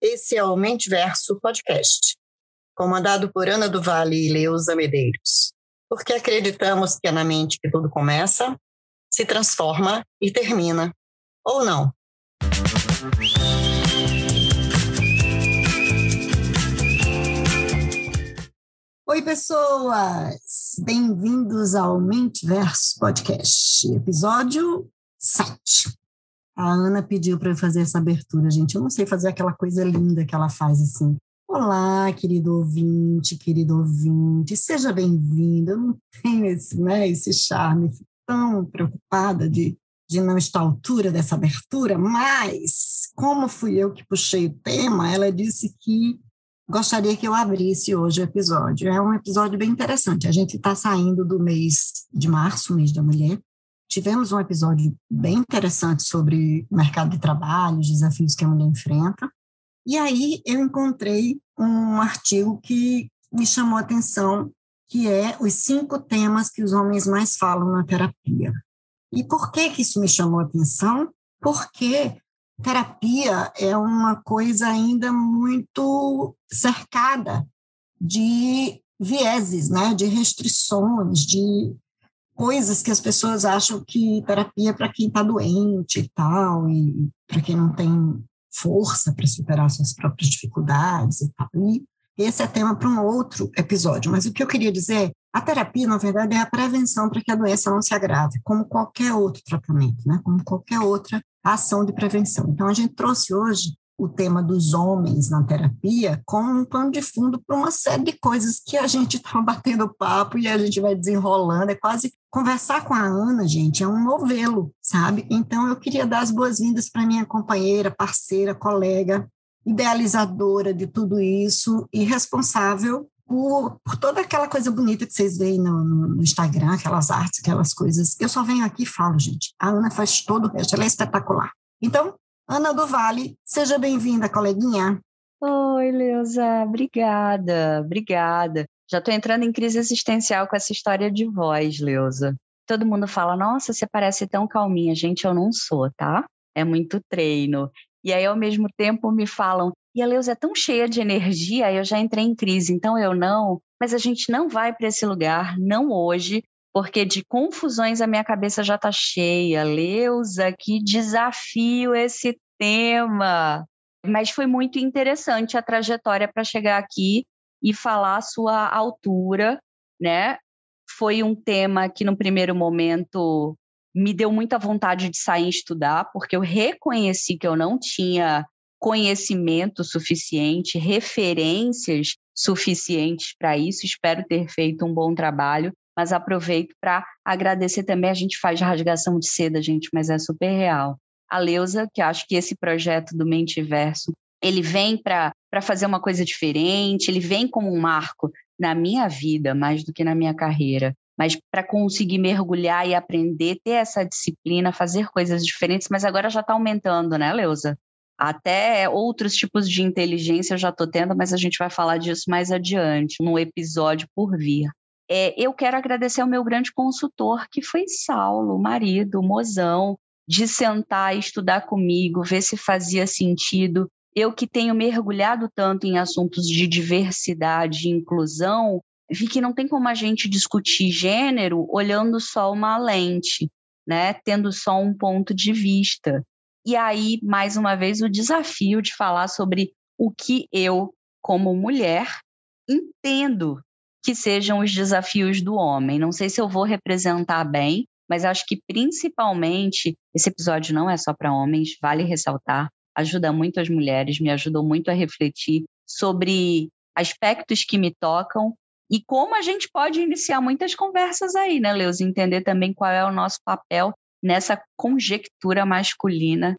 Esse é o Mentiverso Podcast, comandado por Ana do Vale e Leusa Medeiros, porque acreditamos que é na mente que tudo começa, se transforma e termina. Ou não? Oi, pessoas! Bem-vindos ao Mentiverso Podcast, episódio 7. A Ana pediu para eu fazer essa abertura, gente. Eu não sei fazer aquela coisa linda que ela faz assim. Olá, querido ouvinte, querido ouvinte, seja bem-vindo. Eu não tenho esse, né, esse charme, fico tão preocupada de, de não estar à altura dessa abertura, mas como fui eu que puxei o tema, ela disse que gostaria que eu abrisse hoje o episódio. É um episódio bem interessante. A gente está saindo do mês de março, mês da mulher. Tivemos um episódio bem interessante sobre mercado de trabalho, os desafios que a mulher enfrenta. E aí eu encontrei um artigo que me chamou a atenção, que é os cinco temas que os homens mais falam na terapia. E por que, que isso me chamou a atenção? Porque terapia é uma coisa ainda muito cercada de vieses, né, de restrições, de coisas que as pessoas acham que terapia é para quem está doente e tal, e para quem não tem força para superar suas próprias dificuldades e tal. E esse é tema para um outro episódio, mas o que eu queria dizer, a terapia, na verdade, é a prevenção para que a doença não se agrave, como qualquer outro tratamento, né, como qualquer outra ação de prevenção. Então, a gente trouxe hoje o tema dos homens na terapia como um pano de fundo para uma série de coisas que a gente está batendo papo e a gente vai desenrolando. É quase conversar com a Ana, gente, é um novelo, sabe? Então, eu queria dar as boas-vindas para minha companheira, parceira, colega, idealizadora de tudo isso e responsável por, por, toda aquela coisa bonita que vocês veem no, no, Instagram, aquelas artes, aquelas coisas. Eu só venho aqui e falo, gente. A Ana faz todo o resto, ela é espetacular. Então, Ana do Vale, seja bem-vinda, coleguinha. Oi, Leusa, obrigada, obrigada. Já estou entrando em crise existencial com essa história de voz, Leusa. Todo mundo fala, nossa, você parece tão calminha. Gente, eu não sou, tá? É muito treino. E aí, ao mesmo tempo, me falam, e a Leusa é tão cheia de energia, eu já entrei em crise, então eu não. Mas a gente não vai para esse lugar, não hoje, porque de confusões a minha cabeça já está cheia. Leusa, que desafio esse tema! Mas foi muito interessante a trajetória para chegar aqui e falar a sua altura, né? Foi um tema que no primeiro momento me deu muita vontade de sair e estudar, porque eu reconheci que eu não tinha conhecimento suficiente, referências suficientes para isso. Espero ter feito um bom trabalho, mas aproveito para agradecer também. A gente faz rasgação de seda, gente, mas é super real. A Leusa, que acho que esse projeto do Mentiverso, ele vem para fazer uma coisa diferente, ele vem como um marco na minha vida, mais do que na minha carreira. Mas para conseguir mergulhar e aprender, ter essa disciplina, fazer coisas diferentes, mas agora já está aumentando, né, Leusa? Até outros tipos de inteligência eu já estou tendo, mas a gente vai falar disso mais adiante, num episódio por vir. É, eu quero agradecer ao meu grande consultor, que foi Saulo, marido, mozão, de sentar e estudar comigo, ver se fazia sentido. Eu que tenho mergulhado tanto em assuntos de diversidade e inclusão, vi que não tem como a gente discutir gênero olhando só uma lente, né? Tendo só um ponto de vista. E aí, mais uma vez, o desafio de falar sobre o que eu, como mulher, entendo que sejam os desafios do homem. Não sei se eu vou representar bem, mas acho que principalmente esse episódio não é só para homens, vale ressaltar, ajuda muito as mulheres, me ajudou muito a refletir sobre aspectos que me tocam e como a gente pode iniciar muitas conversas aí, né, Leus? Entender também qual é o nosso papel nessa conjectura masculina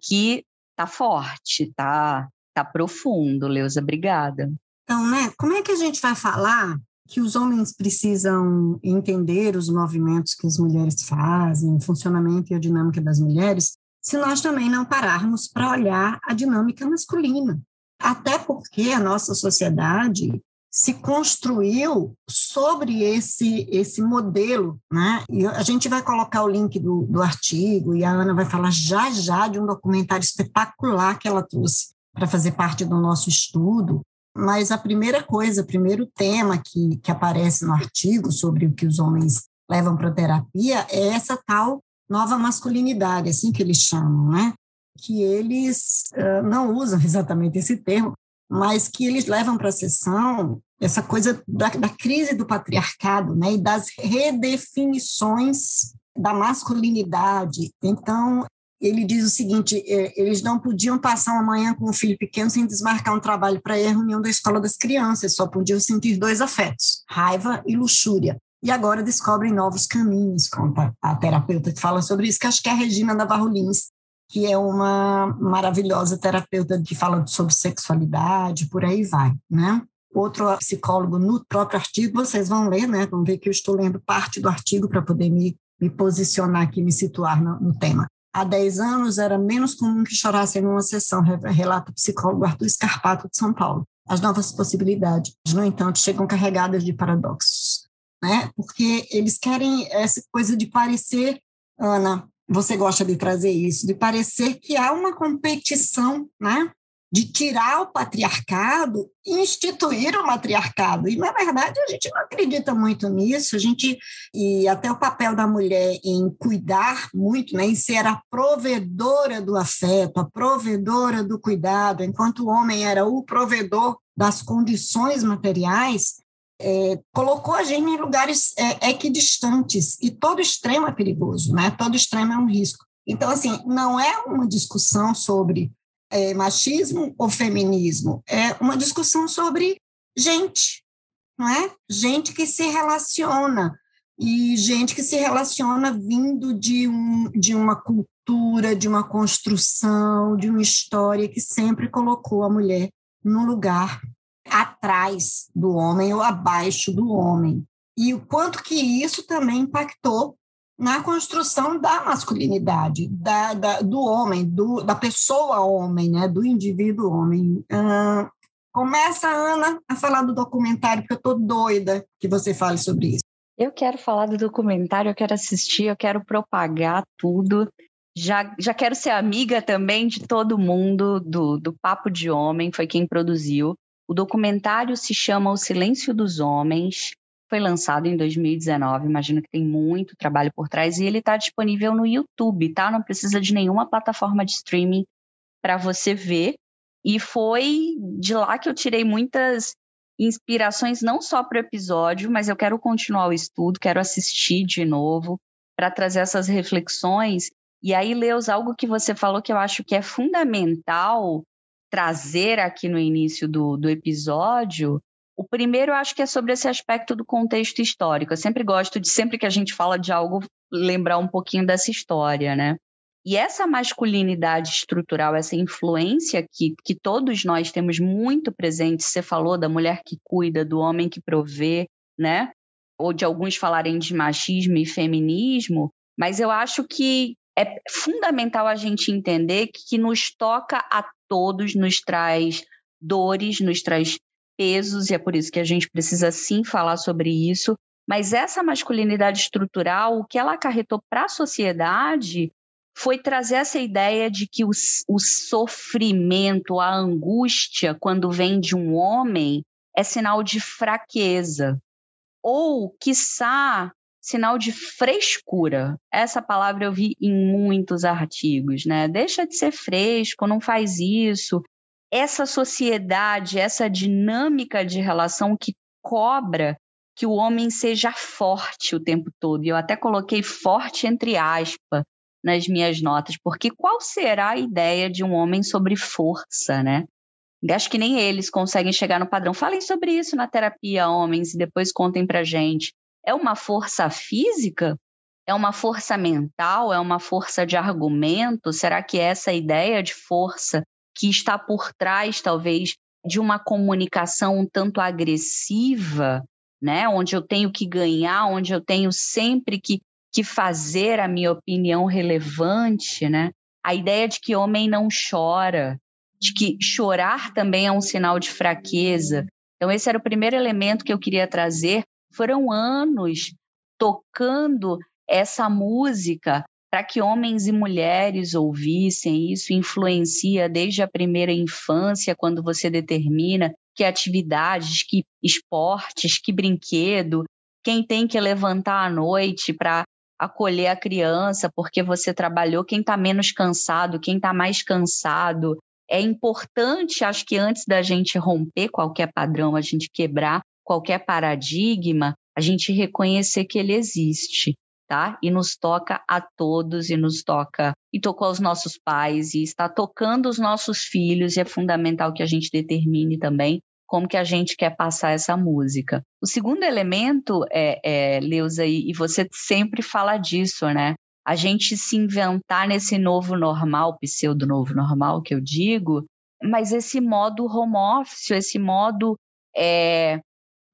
que tá forte, tá, tá profundo, Leusa, obrigada. Então, né, como é que a gente vai falar que os homens precisam entender os movimentos que as mulheres fazem, o funcionamento e a dinâmica das mulheres, se nós também não pararmos para olhar a dinâmica masculina? Até porque a nossa sociedade se construiu sobre esse, esse modelo, né? E a gente vai colocar o link do, do artigo e a Ana vai falar já já de um documentário espetacular que ela trouxe para fazer parte do nosso estudo. Mas a primeira coisa, o primeiro tema que, que aparece no artigo sobre o que os homens levam para terapia é essa tal nova masculinidade, assim que eles chamam, né? Que eles uh, não usam exatamente esse termo, mas que eles levam para a sessão essa coisa da, da, crise do patriarcado, né, e das redefinições da masculinidade. Então, ele diz o seguinte: é, eles não podiam passar uma manhã com um filho pequeno sem desmarcar um trabalho para ir à reunião da escola das crianças, só podiam sentir dois afetos, raiva e luxúria. E agora descobrem novos caminhos, conta a terapeuta que fala sobre isso, que acho que é a Regina Navarro Lins, que é uma maravilhosa terapeuta que fala sobre sexualidade, por aí vai, né? Outro psicólogo no próprio artigo, vocês vão ler, né? Vão ver que eu estou lendo parte do artigo para poder me, me posicionar aqui, me situar no, no tema. Há 10 anos era menos comum que chorassem numa sessão, relata o psicólogo Arthur Scarpato de São Paulo. As novas possibilidades, no entanto, chegam carregadas de paradoxos, né? Porque eles querem essa coisa de parecer, Ana, você gosta de trazer isso, de parecer que há uma competição, né? De tirar o patriarcado e instituir o matriarcado. E, na verdade, a gente não acredita muito nisso, a gente, e até o papel da mulher em cuidar muito, né, em ser a provedora do afeto, a provedora do cuidado, enquanto o homem era o provedor das condições materiais, é, colocou a gente em lugares é, equidistantes, e todo extremo é perigoso, né? todo extremo é um risco. Então, assim, não é uma discussão sobre é, machismo ou feminismo, é uma discussão sobre gente, não é? Gente que se relaciona, e gente que se relaciona vindo de, um, de uma cultura, de uma construção, de uma história que sempre colocou a mulher no lugar atrás do homem ou abaixo do homem. E o quanto que isso também impactou na construção da masculinidade, da, da do homem, do, da pessoa homem, né, do indivíduo homem. Uh, começa, Ana, a falar do documentário, porque eu estou doida que você fale sobre isso. Eu quero falar do documentário, eu quero assistir, eu quero propagar tudo. Já, já quero ser amiga também de todo mundo do, do Papo de Homem, foi quem produziu. O documentário se chama O Silêncio dos Homens, foi lançado em 2019, imagino que tem muito trabalho por trás, e ele está disponível no YouTube, tá? Não precisa de nenhuma plataforma de streaming para você ver. E foi de lá que eu tirei muitas inspirações, não só para o episódio, mas eu quero continuar o estudo, quero assistir de novo, para trazer essas reflexões. E aí, Leus, algo que você falou que eu acho que é fundamental trazer aqui no início do, do episódio, o primeiro eu acho que é sobre esse aspecto do contexto histórico. Eu sempre gosto de, sempre que a gente fala de algo, lembrar um pouquinho dessa história, né? E essa masculinidade estrutural, essa influência que, que todos nós temos muito presente, você falou da mulher que cuida, do homem que provê, né? Ou de alguns falarem de machismo e feminismo, mas eu acho que é fundamental a gente entender que, que nos toca a todos, nos traz dores, nos traz pesos, e é por isso que a gente precisa sim falar sobre isso. Mas essa masculinidade estrutural, o que ela acarretou para a sociedade foi trazer essa ideia de que o, o sofrimento, a angústia, quando vem de um homem, é sinal de fraqueza. Ou, quiçá, sinal de frescura. Essa palavra eu vi em muitos artigos, né? Deixa de ser fresco, não faz isso. Essa sociedade, essa dinâmica de relação que cobra que o homem seja forte o tempo todo. E eu até coloquei forte entre aspas nas minhas notas, porque qual será a ideia de um homem sobre força, né? Acho que nem eles conseguem chegar no padrão. Falem sobre isso na terapia, homens, e depois contem pra gente. É uma força física? É uma força mental? É uma força de argumento? Será que é essa ideia de força que está por trás, talvez, de uma comunicação um tanto agressiva, né? Onde eu tenho que ganhar, onde eu tenho sempre que, que fazer a minha opinião relevante, né? A ideia de que homem não chora, de que chorar também é um sinal de fraqueza, Então, esse era o primeiro elemento que eu queria trazer. Foram anos tocando essa música para que homens e mulheres ouvissem. Isso influencia desde a primeira infância, quando você determina que atividades, que esportes, que brinquedo, quem tem que levantar à noite para acolher a criança porque você trabalhou, quem está menos cansado, quem está mais cansado. É importante, acho que antes da gente romper qualquer padrão, a gente quebrar qualquer paradigma, a gente reconhecer que ele existe tá? E nos toca a todos e nos toca e tocou aos nossos pais e está tocando os nossos filhos e é fundamental que a gente determine também como que a gente quer passar essa música. O segundo elemento é, é Leusa, e, você sempre fala disso, né? A gente se inventar nesse novo normal, pseudo novo normal que eu digo, mas esse modo home office, esse modo é,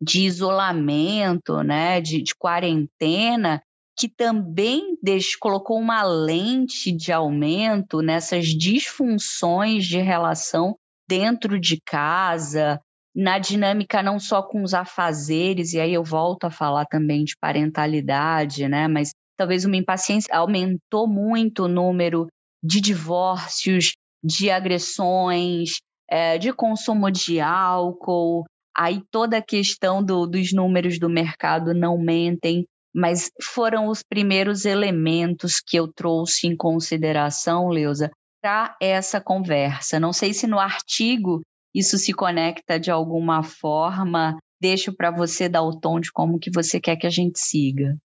de isolamento, né, de, de quarentena, que também colocou uma lente de aumento nessas disfunções de relação dentro de casa, na dinâmica não só com os afazeres, e aí eu volto a falar também de parentalidade, né? Mas talvez uma impaciência aumentou muito o número de divórcios, de agressões, é, de consumo de álcool. Aí toda a questão do, dos números do mercado não mentem mas foram os primeiros elementos que eu trouxe em consideração, Leusa, para essa conversa. Não sei se no artigo isso se conecta de alguma forma. Deixo para você dar o tom de como que você quer que a gente siga.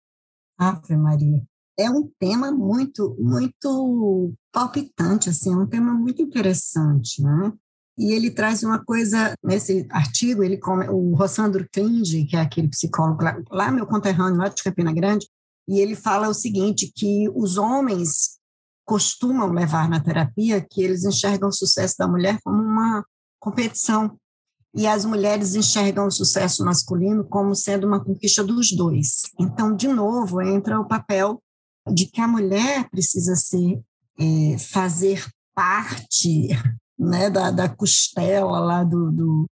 Ave Maria. É um tema muito, muito palpitante, assim, é um tema muito interessante, né? E ele traz uma coisa, nesse artigo, ele o Rossandro Klinge, que é aquele psicólogo lá, lá, meu conterrâneo, lá de Campina Grande, e ele fala o seguinte, que os homens costumam levar na terapia que eles enxergam o sucesso da mulher como uma competição, e as mulheres enxergam o sucesso masculino como sendo uma conquista dos dois. Então, de novo, entra o papel de que a mulher precisa ser, é, fazer parte né, da, da costela lá do, do,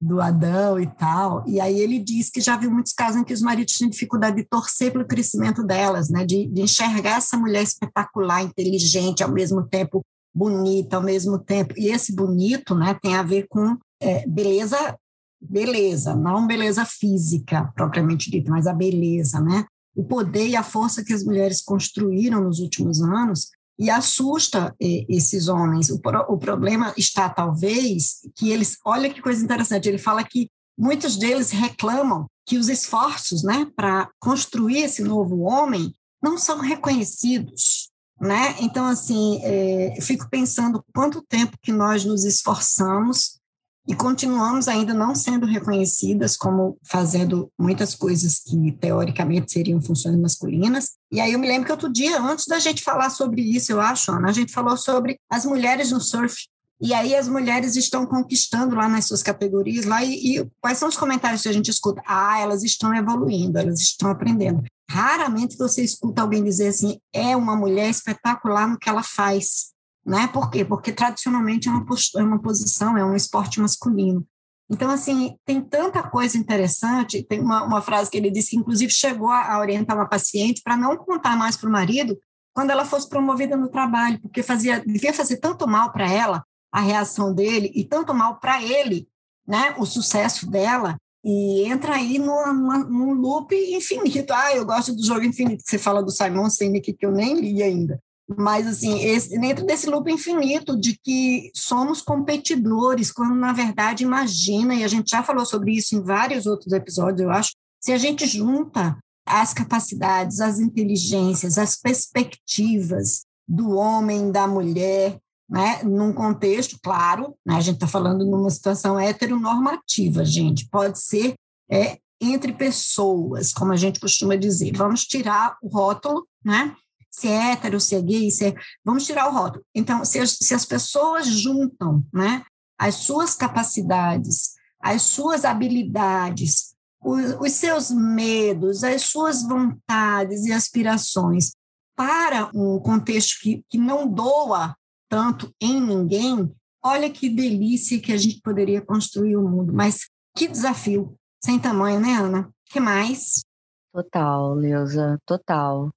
do, Adão e tal. E aí ele diz que já viu muitos casos em que os maridos têm dificuldade de torcer pelo crescimento delas, né, de, de enxergar essa mulher espetacular, inteligente, ao mesmo tempo bonita, ao mesmo tempo. E esse bonito né, tem a ver com é, beleza, beleza, não beleza física propriamente dita, mas a beleza, né? O poder e a força que as mulheres construíram nos últimos anos e assusta esses homens. O, o problema está, talvez, que eles. Olha que coisa interessante, ele fala que muitos deles reclamam que os esforços né, para construir esse novo homem não são reconhecidos. Né? Então, assim, é, fico pensando quanto tempo que nós nos esforçamos e continuamos ainda não sendo reconhecidas como fazendo muitas coisas que teoricamente seriam funções masculinas. E aí eu me lembro que outro dia, antes da gente falar sobre isso, eu acho, Ana, a gente falou sobre as mulheres no surf. E aí as mulheres estão conquistando lá nas suas categorias lá e, e quais são os comentários que a gente escuta? Ah, elas estão evoluindo, elas estão aprendendo. Raramente você escuta alguém dizer assim, é uma mulher espetacular no que ela faz né? Por quê? Porque tradicionalmente é uma, é uma posição, é um esporte masculino. Então, assim, tem tanta coisa interessante. Tem uma, uma frase que ele disse que, inclusive, chegou a, orientar uma paciente para não contar mais para o marido quando ela fosse promovida no trabalho, porque fazia, devia fazer tanto mal para ela a reação dele e tanto mal para ele, né? O sucesso dela. E entra aí numa, num loop infinito. Ah, eu gosto do jogo infinito que você fala do Simon Sinek, que eu nem li ainda. Mas, assim, esse, dentro desse loop infinito de que somos competidores, quando, na verdade, imagina, e a gente já falou sobre isso em vários outros episódios, eu acho, se a gente junta as capacidades, as inteligências, as perspectivas do homem, da mulher, né, num contexto, claro, né, a gente está falando numa situação heteronormativa, gente, pode ser é, entre pessoas, como a gente costuma dizer. Vamos tirar o rótulo, né? Se é hétero, se é gay, se é... Vamos tirar o rótulo. Então, se as, se as pessoas juntam né, as suas capacidades, as suas habilidades, os, os seus medos, as suas vontades e aspirações para um contexto que, que não doa tanto em ninguém, olha que delícia que a gente poderia construir o mundo. Mas Que desafio sem tamanho, né, Ana? que mais? Total, Leusa, total.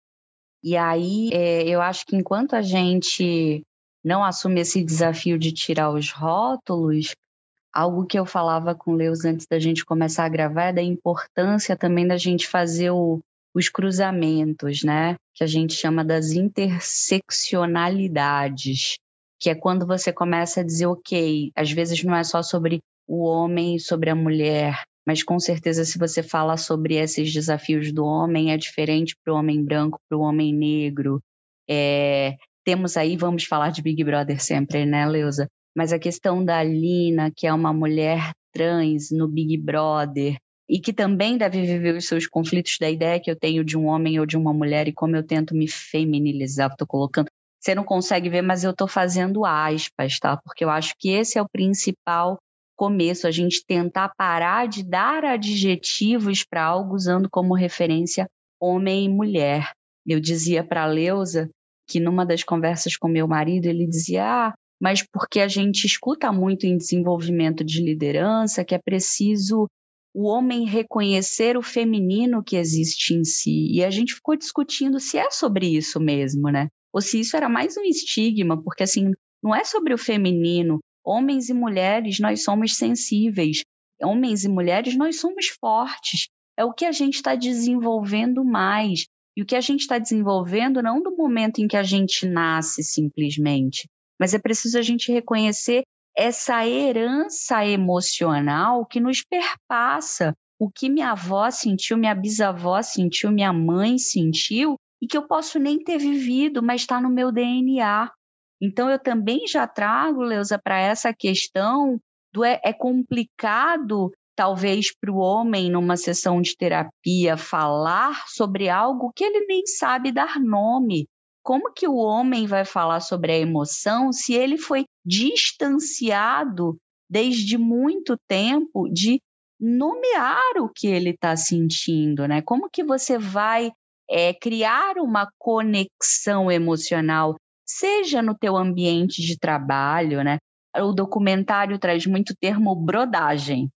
E aí, é, eu acho que enquanto a gente não assume esse desafio de tirar os rótulos, algo que eu falava com o Leus antes da gente começar a gravar é da importância também da gente fazer o, os cruzamentos, né? Que a gente chama das interseccionalidades, que é quando você começa a dizer, ok, às vezes não é só sobre o homem e sobre a mulher, mas com certeza se você fala sobre esses desafios do homem é diferente para o homem branco, para o homem negro. É, temos aí, vamos falar de Big Brother sempre, né, Leusa? Mas a questão da Lina, que é uma mulher trans no Big Brother, e que também deve viver os seus conflitos da ideia que eu tenho de um homem ou de uma mulher e como eu tento me feminilizar, estou colocando. Você não consegue ver, mas eu estou fazendo aspas, tá? Porque eu acho que esse é o principal começo, a gente tentar parar de dar adjetivos para algo usando como referência homem e mulher. Eu dizia para a Leusa que numa das conversas com meu marido, ele dizia: ah, mas porque a gente escuta muito em desenvolvimento de liderança que é preciso o homem reconhecer o feminino que existe em si. E a gente ficou discutindo se é sobre isso mesmo, né? Ou se isso era mais um estigma, porque assim, não é sobre o feminino, Homens e mulheres, nós somos sensíveis. Homens e mulheres, nós somos fortes. É o que a gente está desenvolvendo mais. E o que a gente está desenvolvendo não do momento em que a gente nasce simplesmente, mas é preciso a gente reconhecer essa herança emocional que nos perpassa. O que minha avó sentiu, minha bisavó sentiu, minha mãe sentiu, e que eu posso nem ter vivido, mas está no meu DNA. Então, eu também já trago, Leusa, para essa questão do é, é complicado, talvez, para o homem, numa sessão de terapia, falar sobre algo que ele nem sabe dar nome. Como que o homem vai falar sobre a emoção se ele foi distanciado desde muito tempo de nomear o que ele está sentindo, né? Como que você vai é, criar uma conexão emocional seja no teu ambiente de trabalho, né? O documentário traz muito termo brodagem,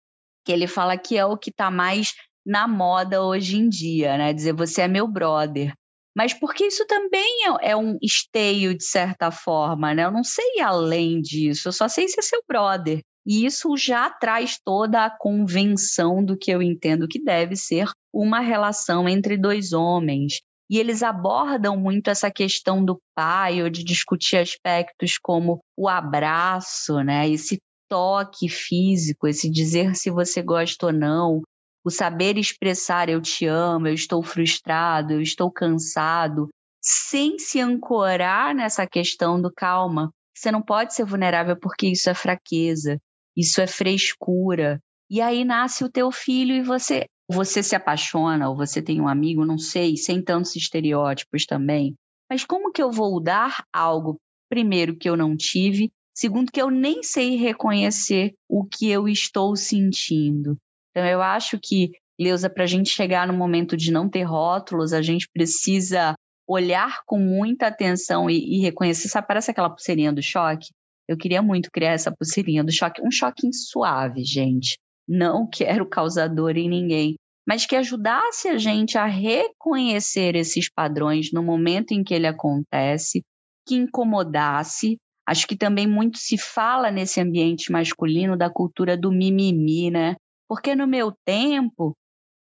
que ele fala que é o que está mais na moda hoje em dia, né? Dizer você é meu brother. Mas porque isso também é, é um esteio, de certa forma, né? Eu não sei além disso, eu só sei se é seu brother. E isso já traz toda a convenção do que eu entendo que deve ser uma relação entre dois homens e eles abordam muito essa questão do pai, ou de discutir aspectos como o abraço, né? Esse toque físico, esse dizer se você gosta ou não, o saber expressar eu te amo, eu estou frustrado, eu estou cansado, sem se ancorar nessa questão do calma. Você não pode ser vulnerável porque isso é fraqueza, isso é frescura. E aí nasce o teu filho e você você se apaixona ou você tem um amigo, não sei, sem tantos estereótipos também. Mas como que eu vou dar algo, primeiro, que eu não tive, segundo, que eu nem sei reconhecer o que eu estou sentindo? Então, eu acho que, Leusa, para a gente chegar no momento de não ter rótulos, a gente precisa olhar com muita atenção e, e reconhecer. Sabe, parece aquela pulseirinha do choque? Eu queria muito criar essa pulseirinha do choque, um choque suave, gente não quero causador em ninguém, mas que ajudasse a gente a reconhecer esses padrões no momento em que ele acontece, que incomodasse. Acho que também muito se fala nesse ambiente masculino da cultura do mimimi, né? Porque no meu tempo,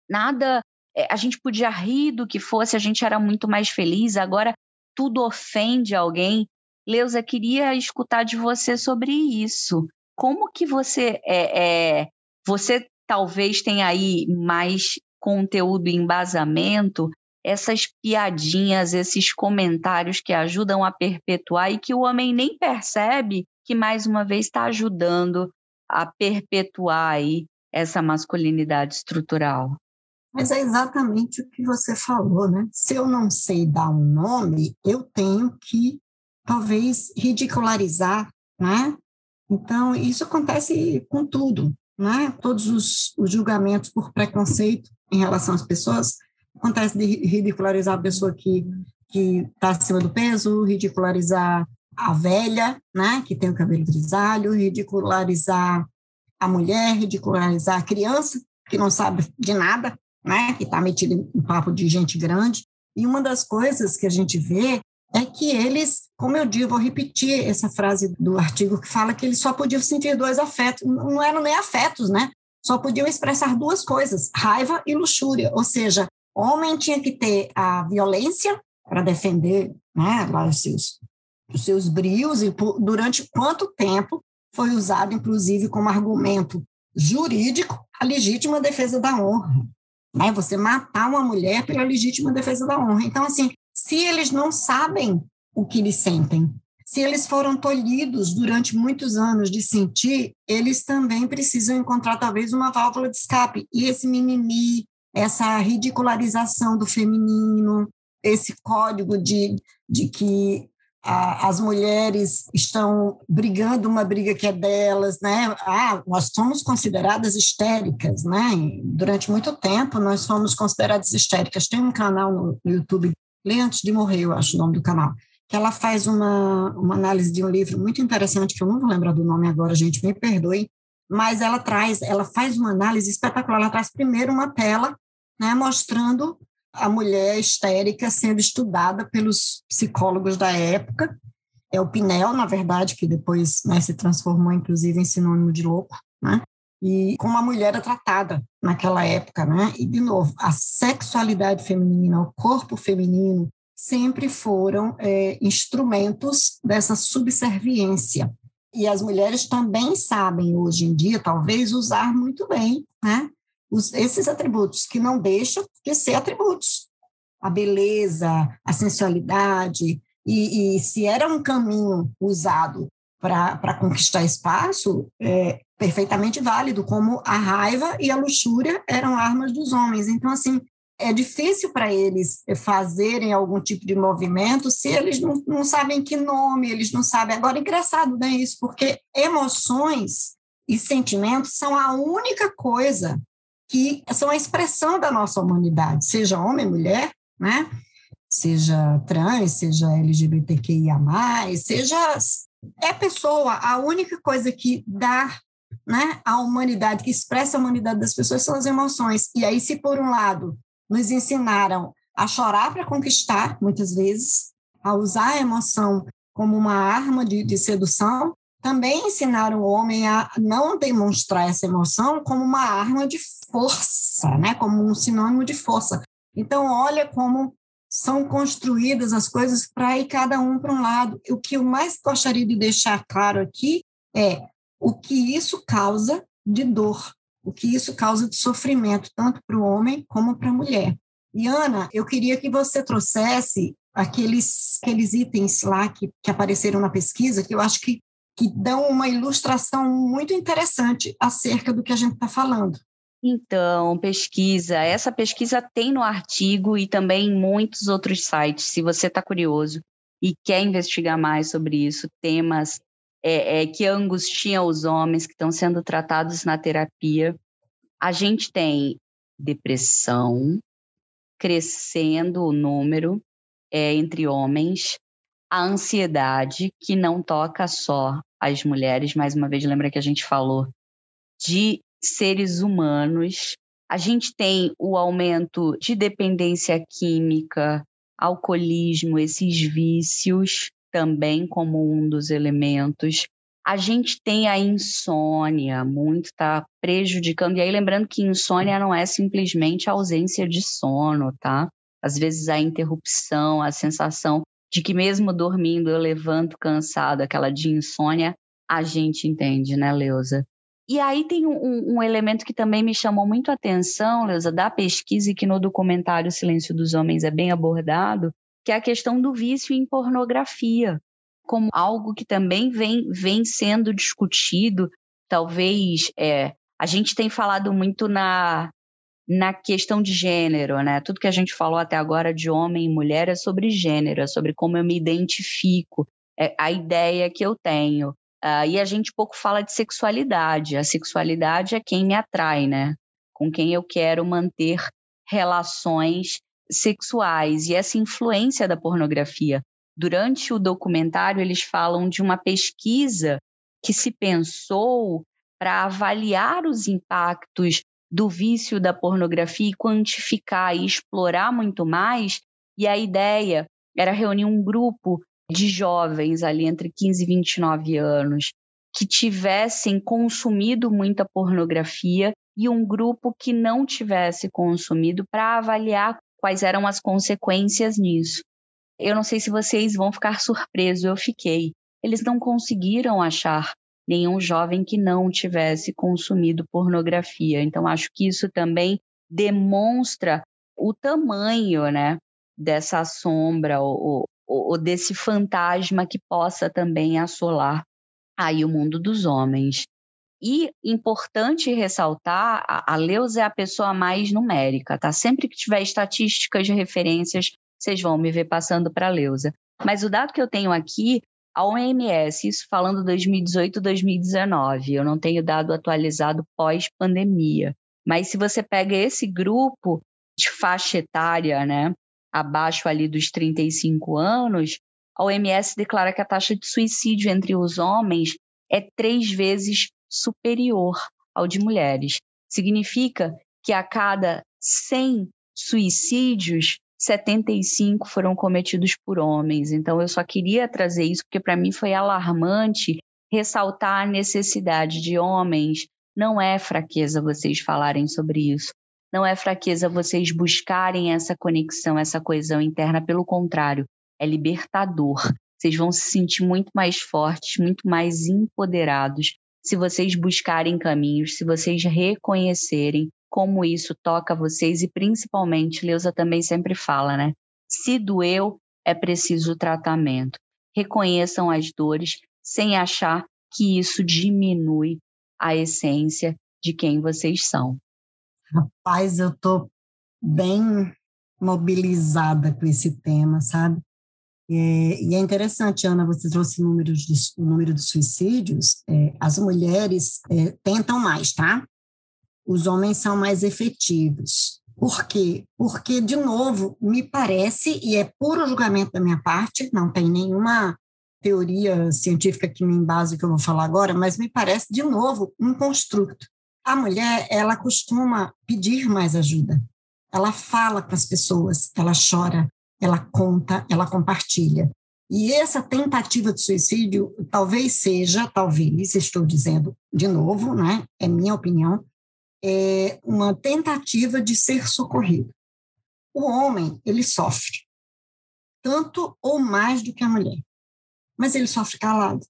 nada. É, a gente podia rir do que fosse, a gente era muito mais feliz, agora tudo ofende alguém. Leusa, queria escutar de você sobre isso. Como que você é, é, você talvez tenha aí mais conteúdo e embasamento, essas piadinhas, esses comentários que ajudam a perpetuar e que o homem nem percebe que mais uma vez está ajudando a perpetuar aí essa masculinidade estrutural. Mas é exatamente o que você falou, né? Se eu não sei dar um nome, eu tenho que talvez ridicularizar, né? Então, isso acontece com tudo né? todos os, os, julgamentos por preconceito em relação às pessoas. Acontece de ridicularizar a pessoa que que está acima do peso, ridicularizar a velha, né, que tem o cabelo grisalho, ridicularizar a mulher, ridicularizar a criança, que não sabe de nada, né? que está metida em papo de gente grande. E uma das coisas que a gente vê é que eles, como eu digo, vou repetir essa frase do artigo que fala que eles só podiam sentir dois afetos, não eram nem afetos, né? Só podiam expressar duas coisas, raiva e luxúria, ou seja, homem tinha que ter a violência para defender né, lá os seus, os seus brios, e por, durante quanto tempo foi usado, inclusive, como argumento jurídico a legítima defesa da honra. Né? Você matar uma mulher pela legítima defesa da honra. Então, assim, se eles não sabem o que eles sentem, se eles foram tolhidos durante muitos anos de sentir, eles também precisam encontrar talvez uma válvula de escape. E esse mimimi, essa ridicularização do feminino, esse código de, de que a, as mulheres estão brigando uma briga que é delas, né? Ah, nós somos consideradas histéricas, né? Durante muito tempo nós fomos consideradas histéricas. Tem um canal no YouTube, Lê Antes de Morrer, eu acho o nome do canal, que ela faz uma, uma análise de um livro muito interessante, que eu não vou lembrar do nome agora, gente, me perdoe, mas ela traz, ela faz uma análise espetacular, ela traz primeiro uma tela, né, mostrando a mulher histérica sendo estudada pelos psicólogos da época. É o Pinel, na verdade, que depois né, se transformou, inclusive, em sinônimo de louco, né? E como a mulher é tratada naquela época, né? E, de novo, a sexualidade feminina, o corpo feminino, sempre foram é, instrumentos dessa subserviência. E as mulheres também sabem, hoje em dia, talvez, usar muito bem né, os, esses atributos, que não deixam de ser atributos. A beleza, a sensualidade, e, e se era um caminho usado para conquistar espaço, é perfeitamente válido, como a raiva e a luxúria eram armas dos homens. Então, assim, é difícil para eles fazerem algum tipo de movimento se eles não, não sabem que nome, eles não sabem. Agora, engraçado, né, isso, porque emoções e sentimentos são a única coisa que são a expressão da nossa humanidade, seja homem, mulher, né? seja trans, seja LGBTQIA+, seja é pessoa, a única coisa que dá né, a humanidade, que expressa a humanidade das pessoas são as emoções. E aí, se por um lado nos ensinaram a chorar para conquistar, muitas vezes, a usar a emoção como uma arma de, de sedução, também ensinaram o homem a não demonstrar essa emoção como uma arma de força, né? como um sinônimo de força. Então, olha como são construídas as coisas para ir cada um para um lado. O que eu mais gostaria de deixar claro aqui é o que isso causa de dor, o que isso causa de sofrimento, tanto para o homem como para a mulher. E, Ana, eu queria que você trouxesse aqueles, aqueles itens lá que, que apareceram na pesquisa, que eu acho que que dão uma ilustração muito interessante acerca do que a gente está falando. Então, pesquisa. Essa pesquisa tem no artigo e também em muitos outros sites. Se você está curioso e quer investigar mais sobre isso, temas é, é, que angustiam os homens que estão sendo tratados na terapia, a gente tem depressão crescendo o número é, entre homens, a ansiedade, que não toca só as mulheres, mais uma vez, lembra que a gente falou de seres humanos. A gente tem o aumento de dependência química, alcoolismo, esses vícios também como um dos elementos. A gente tem a insônia, muito está prejudicando. E aí, lembrando que insônia não é simplesmente a ausência de sono, tá? Às vezes a interrupção, a sensação de que mesmo dormindo eu levanto cansado, aquela de insônia, a gente entende, né, Leusa? E aí tem um, um, elemento que também me chamou muito a atenção, Leusa, da pesquisa e que no documentário Silêncio dos Homens é bem abordado, que é a questão do vício em pornografia, como algo que também vem, vem sendo discutido, talvez é, a gente tem falado muito na, na questão de gênero, né? Tudo que a gente falou até agora de homem e mulher é sobre gênero, é sobre como eu me identifico, é a ideia que eu tenho. Uh, e a gente pouco fala de sexualidade. A sexualidade é quem me atrai, né? Com quem eu quero manter relações sexuais. E essa influência da pornografia. Durante o documentário, eles falam de uma pesquisa que se pensou para avaliar os impactos do vício da pornografia e quantificar e explorar muito mais. E a ideia era reunir um grupo de jovens ali entre 15 e 29 anos que tivessem consumido muita pornografia e um grupo que não tivesse consumido para avaliar quais eram as consequências nisso. Eu não sei se vocês vão ficar surpresos, eu fiquei. Eles não conseguiram achar nenhum jovem que não tivesse consumido pornografia. Então, acho que isso também demonstra o tamanho né, dessa sombra ou, ou, desse fantasma que possa também assolar aí o mundo dos homens. E importante ressaltar, a Leusa é a pessoa mais numérica, tá? Sempre que tiver estatísticas de referências, vocês vão me ver passando para a Leusa. Mas o dado que eu tenho aqui, a OMS, isso falando 2018, 2019, eu não tenho dado atualizado pós-pandemia. Mas se você pega esse grupo de faixa etária, né, abaixo ali dos 35 anos, a OMS declara que a taxa de suicídio entre os homens é três vezes superior ao de mulheres. Significa que a cada 100 suicídios, 75 foram cometidos por homens. Então, eu só queria trazer isso porque para mim foi alarmante ressaltar a necessidade de homens. Não é fraqueza vocês falarem sobre isso. Não é fraqueza vocês buscarem essa conexão, essa coesão interna. Pelo contrário, é libertador. Vocês vão se sentir muito mais fortes, muito mais empoderados se vocês buscarem caminhos, se vocês reconhecerem como isso toca vocês e principalmente, Leusa também sempre fala, né? Se doeu, é preciso tratamento. Reconheçam as dores sem achar que isso diminui a essência de quem vocês são. Rapaz, eu tô bem mobilizada com esse tema, sabe? É, e é interessante, Ana, você trouxe números de, o número de suicídios. É, as mulheres é, tentam mais, tá? Os homens são mais efetivos. Por quê? Porque, de novo, me parece, e é puro julgamento da minha parte, não tem nenhuma teoria científica que me embase que eu vou falar agora, mas me parece, de novo, um construto. A mulher, ela costuma pedir mais ajuda. Ela fala com as pessoas, ela chora, ela conta, ela compartilha. E essa tentativa de suicídio talvez seja, talvez, estou dizendo de novo, né, é minha opinião, é uma tentativa de ser socorrido. O homem, ele sofre, tanto ou mais do que a mulher, mas ele sofre calado.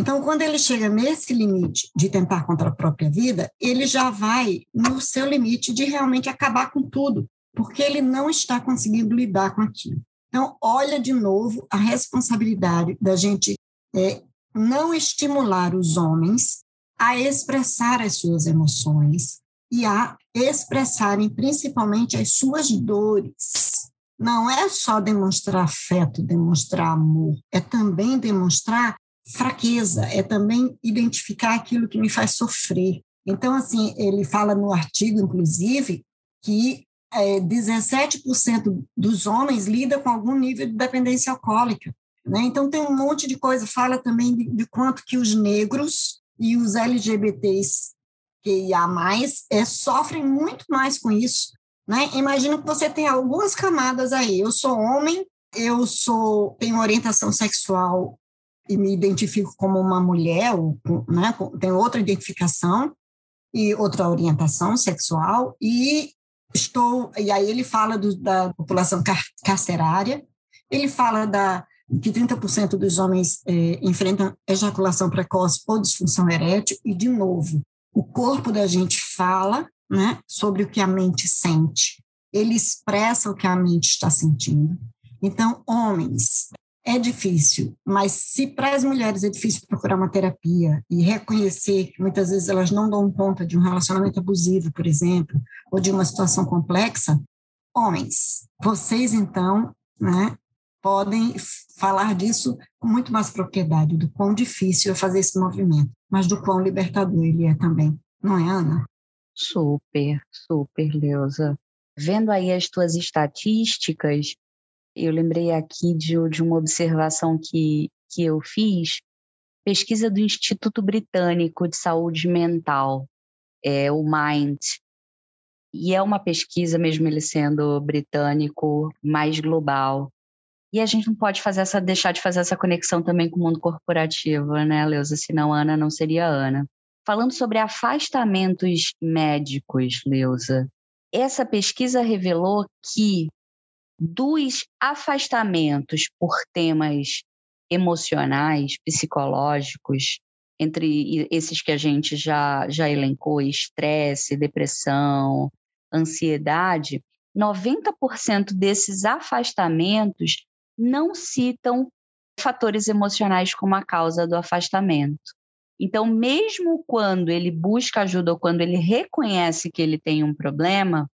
Então, quando ele chega nesse limite de tentar contra a própria vida, ele já vai no seu limite de realmente acabar com tudo, porque ele não está conseguindo lidar com aquilo. Então, olha de novo a responsabilidade da gente é, não estimular os homens a expressar as suas emoções e a expressarem principalmente as suas dores. Não é só demonstrar afeto, demonstrar amor, é também demonstrar fraqueza, é também identificar aquilo que me faz sofrer. Então, assim, ele fala no artigo, inclusive, que é, 17% dos homens lida com algum nível de dependência alcoólica. Né? Então, tem um monte de coisa. Fala também de, de quanto que os negros e os LGBTs que ia mais é, sofrem muito mais com isso. Né? Imagina que você tem algumas camadas aí. Eu sou homem, eu sou tenho orientação sexual e me identifico como uma mulher, ou, né? tenho outra identificação e outra orientação sexual, e estou. E aí ele fala do, da população car carcerária, ele fala da, que 30% dos homens é, enfrentam ejaculação precoce ou disfunção erétil, e, de novo, o corpo da gente fala né, sobre o que a mente sente, ele expressa o que a mente está sentindo. Então, homens, é difícil, mas se para as mulheres é difícil procurar uma terapia e reconhecer que muitas vezes elas não dão conta de um relacionamento abusivo, por exemplo, ou de uma situação complexa, homens, vocês então, né, podem falar disso com muito mais propriedade, do quão difícil é fazer esse movimento, mas do quão libertador ele é também, não é, Ana? Super, super, Leusa. Vendo aí as tuas estatísticas, eu lembrei aqui de, de uma observação que, que eu fiz. pesquisa do Instituto Britânico de Saúde Mental, é o MIND, e é uma pesquisa, mesmo ele sendo britânico, mais global. E a gente não pode fazer essa, deixar de fazer essa conexão também com o mundo corporativo, né, Leusa? Senão Ana não seria Ana. Falando sobre afastamentos médicos, Leusa, essa pesquisa revelou que dos afastamentos por temas emocionais, psicológicos, entre esses que a gente já, já elencou, estresse, depressão, ansiedade, 90% desses afastamentos não citam fatores emocionais como a causa do afastamento. Então, mesmo quando ele busca ajuda ou quando ele reconhece que ele tem um problema,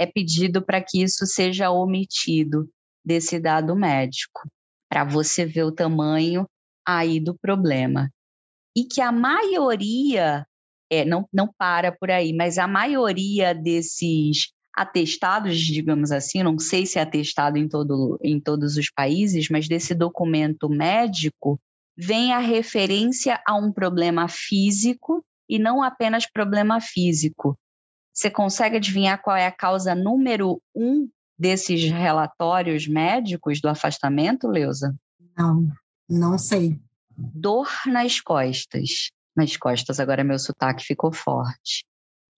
é pedido para que isso seja omitido desse dado médico, para você ver o tamanho aí do problema. E que a maioria, é, não, não para por aí, mas a maioria desses atestados, digamos assim, não sei se é atestado em, todo, em todos os países, mas desse documento médico vem a referência a um problema físico e não apenas problema físico. Você consegue adivinhar qual é a causa número um desses relatórios médicos do afastamento, Leusa? Não, não sei. Dor nas costas. Nas costas, agora meu sotaque ficou forte.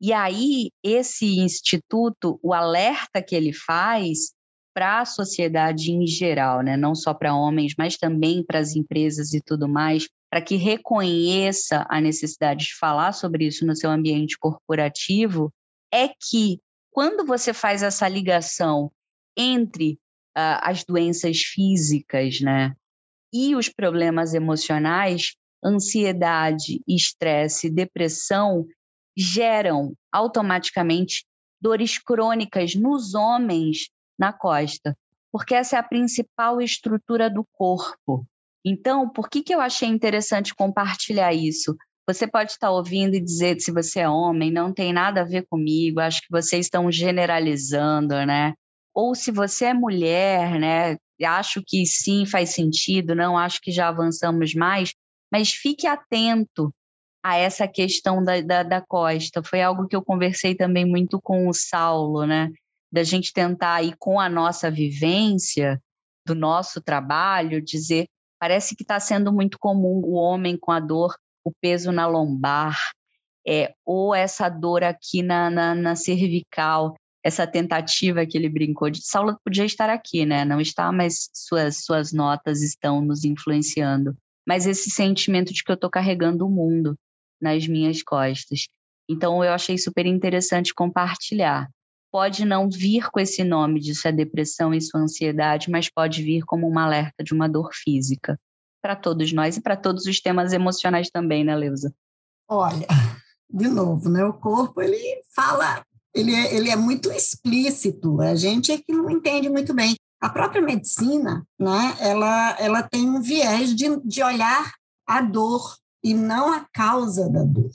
E aí, esse instituto, o alerta que ele faz para a sociedade em geral, né? não só para homens, mas também para as empresas e tudo mais, para que reconheça a necessidade de falar sobre isso no seu ambiente corporativo, é que quando você faz essa ligação entre uh, as doenças físicas né, e os problemas emocionais, ansiedade, estresse, depressão, geram automaticamente dores crônicas nos homens na costa, porque essa é a principal estrutura do corpo. Então, por que, que eu achei interessante compartilhar isso? Você pode estar ouvindo e dizer se você é homem, não tem nada a ver comigo, acho que vocês estão generalizando, né? Ou se você é mulher, né? Acho que sim, faz sentido, não acho que já avançamos mais, mas fique atento a essa questão da, da, da, costa. Foi algo que eu conversei também muito com o Saulo, né? Da gente tentar ir com a nossa vivência, do nosso trabalho, dizer parece que está sendo muito comum o homem com a dor, o peso na lombar, é, ou essa dor aqui na, na, na cervical, essa tentativa que ele brincou de. Saulo podia estar aqui, né? Não está, mas suas, suas notas estão nos influenciando. Mas esse sentimento de que eu estou carregando o mundo nas minhas costas. Então, eu achei super interessante compartilhar. Pode não vir com esse nome de sua depressão e sua ansiedade, mas pode vir como um alerta de uma dor física para todos nós e para todos os temas emocionais também, né, Leusa? Olha, de novo, né? O corpo ele fala, ele é, ele é muito explícito. A gente é que não entende muito bem. A própria medicina, né? Ela, ela tem um viés de, de olhar a dor e não a causa da dor.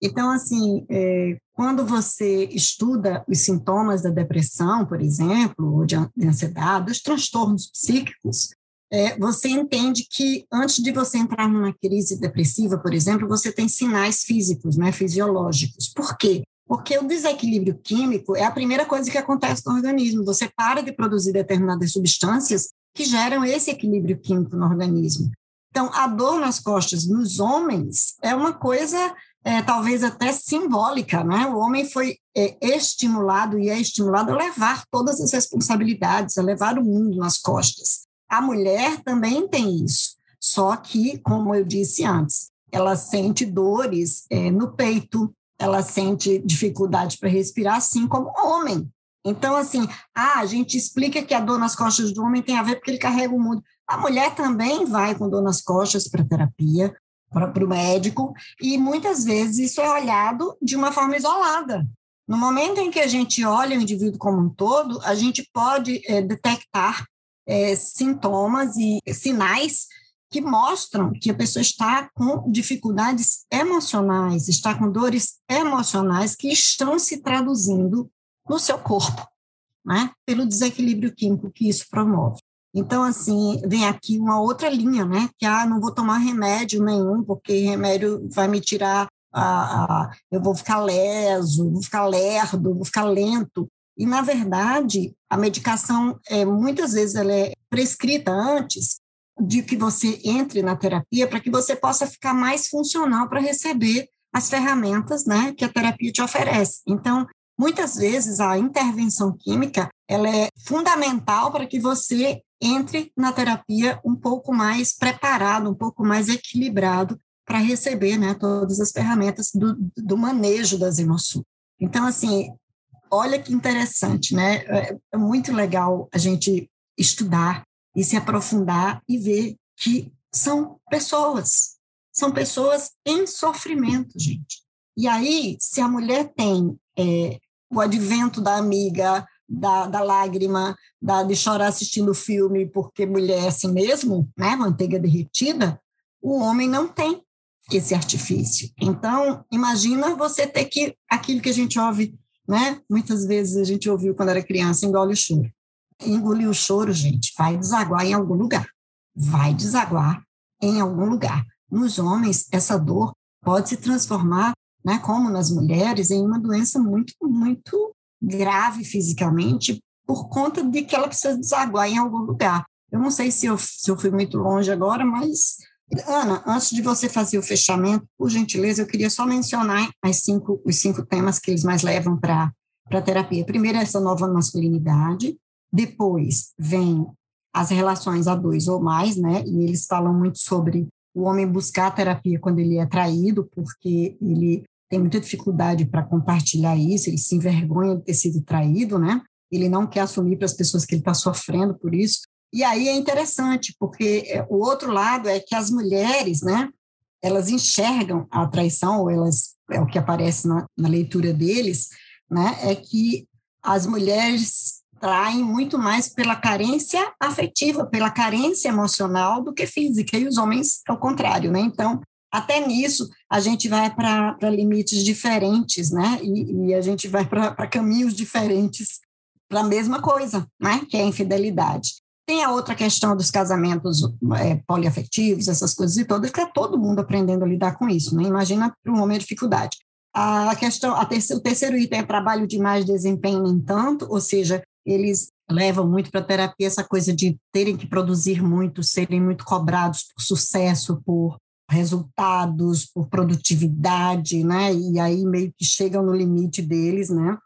Então, assim, é, quando você estuda os sintomas da depressão, por exemplo, ou de ansiedade, dos transtornos psíquicos, é, você entende que antes de você entrar numa crise depressiva, por exemplo, você tem sinais físicos, né, fisiológicos. Por quê? Porque o desequilíbrio químico é a primeira coisa que acontece no organismo. Você para de produzir determinadas substâncias que geram esse equilíbrio químico no organismo. Então, a dor nas costas nos homens é uma coisa é, talvez até simbólica, né? O homem foi é, estimulado e é estimulado a levar todas as responsabilidades, a levar o mundo nas costas. A mulher também tem isso, só que, como eu disse antes, ela sente dores é, no peito, ela sente dificuldade para respirar, assim como o homem. Então, assim, ah, a gente explica que a dor nas costas do homem tem a ver porque ele carrega o mundo. A mulher também vai com dor nas costas para terapia, para o médico, e muitas vezes isso é olhado de uma forma isolada. No momento em que a gente olha o indivíduo como um todo, a gente pode é, detectar é, sintomas e sinais que mostram que a pessoa está com dificuldades emocionais, está com dores emocionais que estão se traduzindo no seu corpo, né? pelo desequilíbrio químico que isso promove. Então, assim, vem aqui uma outra linha, né? Que, ah, não vou tomar remédio nenhum, porque remédio vai me tirar, a, a, eu vou ficar leso, vou ficar lerdo, vou ficar lento. E, na verdade, a medicação, é, muitas vezes, ela é prescrita antes de que você entre na terapia para que você possa ficar mais funcional para receber as ferramentas né, que a terapia te oferece. Então, muitas vezes, a intervenção química ela é fundamental para que você entre na terapia um pouco mais preparado, um pouco mais equilibrado para receber né, todas as ferramentas do, do manejo das emoções. Então, assim, olha que interessante, né? É, é muito legal a gente estudar e se aprofundar e ver que são pessoas, são pessoas em sofrimento, gente. E aí, se a mulher tem é, o advento da amiga, da, da lágrima, da, de chorar assistindo o filme porque mulher é assim mesmo, né? Manteiga derretida, o homem não tem esse artifício. Então, imagina você ter que aquilo que a gente ouve né? Muitas vezes a gente ouviu quando era criança, engole o choro. Engolir o choro, gente, vai desaguar em algum lugar. Vai desaguar em algum lugar. Nos homens, essa dor pode se transformar, né, como nas mulheres, em uma doença muito, muito grave fisicamente, por conta de que ela precisa desaguar em algum lugar. Eu não sei se eu, se eu fui muito longe agora, mas Ana, antes de você fazer o fechamento, por gentileza, eu queria só mencionar as cinco, os cinco temas que eles mais levam para a terapia. Primeiro, essa nova masculinidade, depois vem as relações a dois ou mais, né? E eles falam muito sobre o homem buscar terapia quando ele é traído, porque ele tem muita dificuldade para compartilhar isso, ele se envergonha de ter sido traído, né? Ele não quer assumir para as pessoas que ele está sofrendo por isso. E aí é interessante, porque é, o outro lado é que as mulheres, né, elas enxergam a traição, ou elas, é o que aparece na, na leitura deles, né, é que as mulheres traem muito mais pela carência afetiva, pela carência emocional do que física, e os homens é o contrário, né? Então, até nisso, a gente vai para limites diferentes, né? E, e a gente vai para caminhos diferentes para a mesma coisa, né? Que é a infidelidade. Tem a outra questão dos casamentos é, poliafetivos, essas coisas e todas, que é todo mundo aprendendo a lidar com isso, né? Imagina para um homem a dificuldade. A questão, a o terceiro item é trabalho de mais desempenho, nem tanto, ou seja, eles levam muito para terapia essa coisa de terem que produzir muito, serem muito cobrados por sucesso, por resultados, por produtividade, né? E aí meio que chegam no limite deles, né?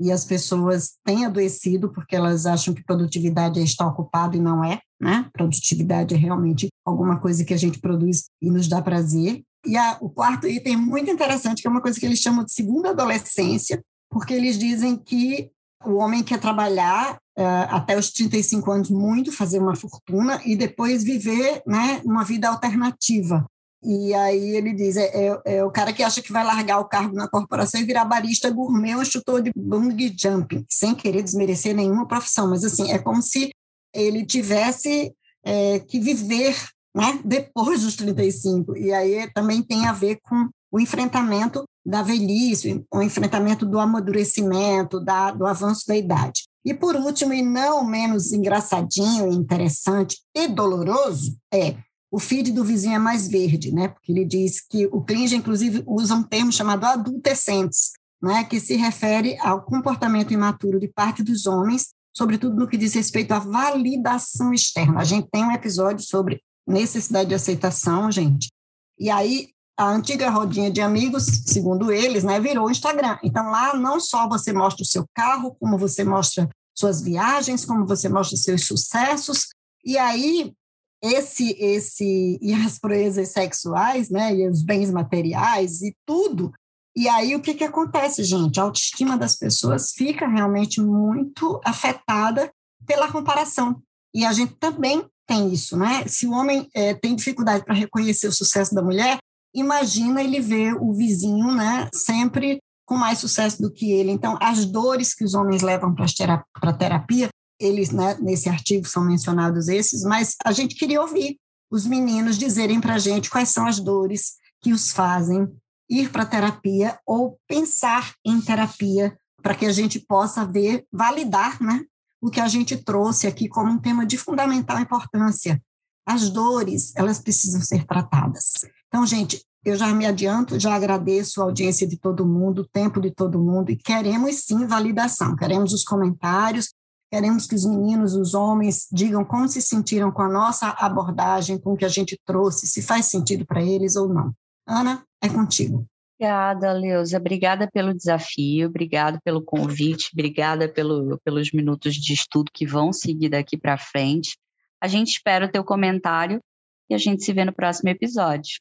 E as pessoas têm adoecido porque elas acham que produtividade é estar ocupado e não é, né? Produtividade é realmente alguma coisa que a gente produz e nos dá prazer. E a, o quarto item muito interessante, que é uma coisa que eles chamam de segunda adolescência, porque eles dizem que o homem quer trabalhar uh, até os 35 anos muito, fazer uma fortuna e depois viver né, uma vida alternativa. E aí ele diz, é, é, é, o cara que acha que vai largar o cargo na corporação e virar barista gourmet ou instrutor de bungee jumping, sem querer desmerecer nenhuma profissão, mas assim, é como se ele tivesse é, que viver né, depois dos 35, e aí também tem a ver com o enfrentamento da velhice, o enfrentamento do amadurecimento, da, do avanço da idade. E por último, e não menos engraçadinho, interessante e doloroso, é o feed do vizinho é mais verde, né? Porque ele diz que o Klinger, inclusive, usa um termo chamado adultescentes, né? Que se refere ao comportamento imaturo de parte dos homens, sobretudo no que diz respeito à validação externa. A gente tem um episódio sobre necessidade de aceitação, gente. E aí a antiga rodinha de amigos, segundo eles, né, virou o Instagram. Então lá não só você mostra o seu carro, como você mostra suas viagens, como você mostra seus sucessos. E aí esse esse e as proezas sexuais, né, e os bens materiais e tudo. E aí o que que acontece, gente? A autoestima das pessoas fica realmente muito afetada pela comparação. E a gente também tem isso, né? Se o homem é, tem dificuldade para reconhecer o sucesso da mulher, imagina ele ver o vizinho, né, sempre com mais sucesso do que ele. Então, as dores que os homens levam para a terapia eles, né, nesse artigo são mencionados esses, mas a gente queria ouvir os meninos dizerem para a gente quais são as dores que os fazem ir para terapia ou pensar em terapia para que a gente possa ver, validar, né, o que a gente trouxe aqui como um tema de fundamental importância. As dores, elas precisam ser tratadas. Então, gente, eu já me adianto, já agradeço a audiência de todo mundo, o tempo de todo mundo, e queremos sim validação, queremos os comentários, queremos que os meninos, os homens, digam como se sentiram com a nossa abordagem, com o que a gente trouxe, se faz sentido para eles ou não. Ana, é contigo. Obrigada, Leusa. Obrigada pelo desafio, obrigada pelo convite, obrigada pelo, pelos minutos de estudo que vão seguir daqui para frente. A gente espera o teu comentário e a gente se vê no próximo episódio.